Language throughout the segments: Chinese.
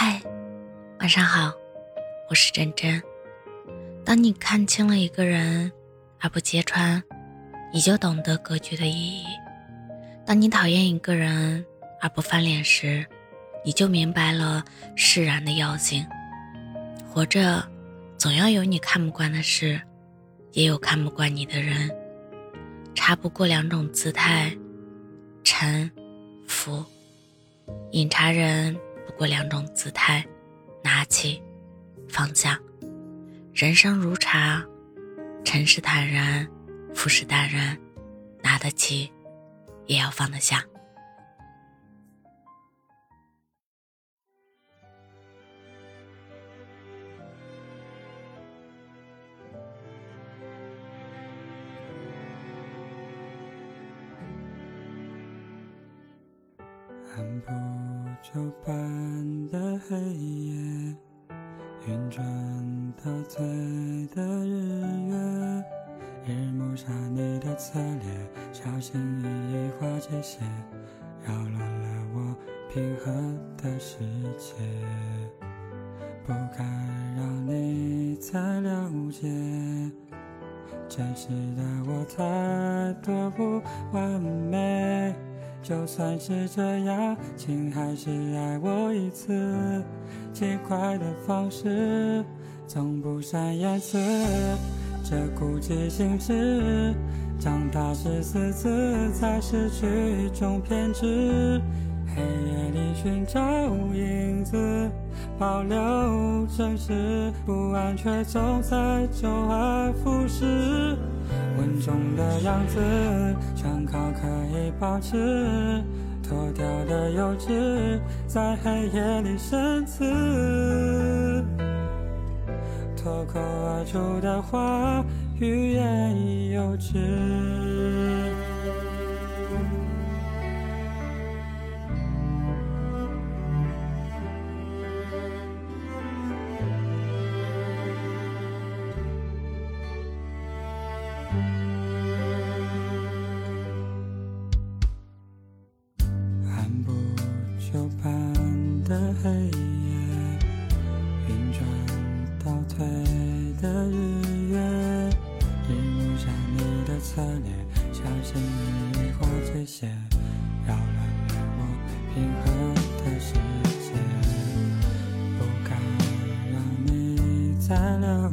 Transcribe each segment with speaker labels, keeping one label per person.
Speaker 1: 嗨，晚上好，我是真真。当你看清了一个人而不揭穿，你就懂得格局的意义；当你讨厌一个人而不翻脸时，你就明白了释然的要紧。活着，总要有你看不惯的事，也有看不惯你的人。差不过两种姿态，沉浮；饮茶人过两种姿态，拿起放下。人生如茶，尘是坦然，浮是淡然，拿得起，也要放得下。
Speaker 2: 按部就班的黑夜，运转倒退的日月，日暮下你的侧脸，小心翼翼划界限，扰乱了我平和的世界。不敢让你再了解，真实的我太多不完美。就算是这样，请还是爱我一次。奇怪的方式，从不善言辞，这孤寂心事。长大时私自在失去一种偏执，黑夜里寻找影子，保留真实，不安却总在周而复始。稳重的样子，全保持；脱掉的幼稚，在黑夜里深刺。脱口而出的话欲言已幼稚。旧黑夜，运转倒退的日月，日暮下你的侧脸，小心翼翼划界线，扰乱了我平衡的世界。不敢让你再了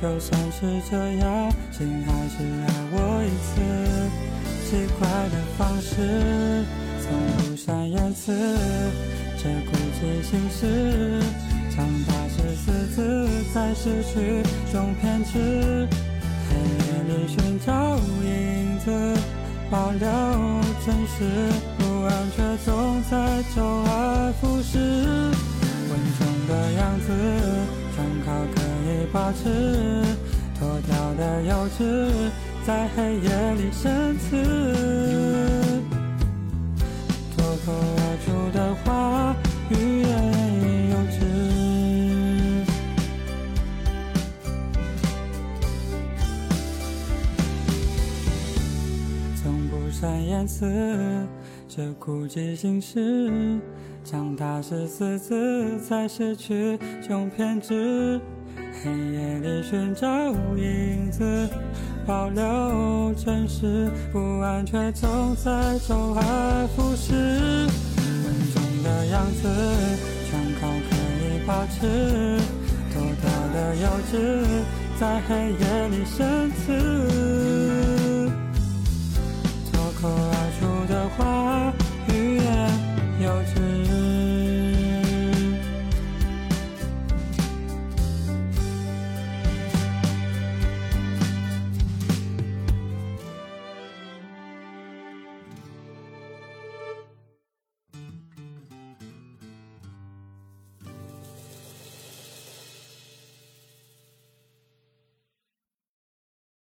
Speaker 2: 就算是这样，请还是爱我一次。奇怪的方式，从不善言辞，这孤寂心事。长大是私自在失去中偏执，黑夜里寻找影子，保留真实，不安却总在周而复始。稳重的样子，以保持。脱掉的幼稚，在黑夜里深刺。脱口而出的话语言又止。从不善言辞，这孤寂心事。长大时私自在失去中偏执。黑夜里寻找影子，保留真实，不安却总在周而复始。稳重的样子，全靠可以保持。脱掉的幼稚，在黑夜里深刺。脱口而。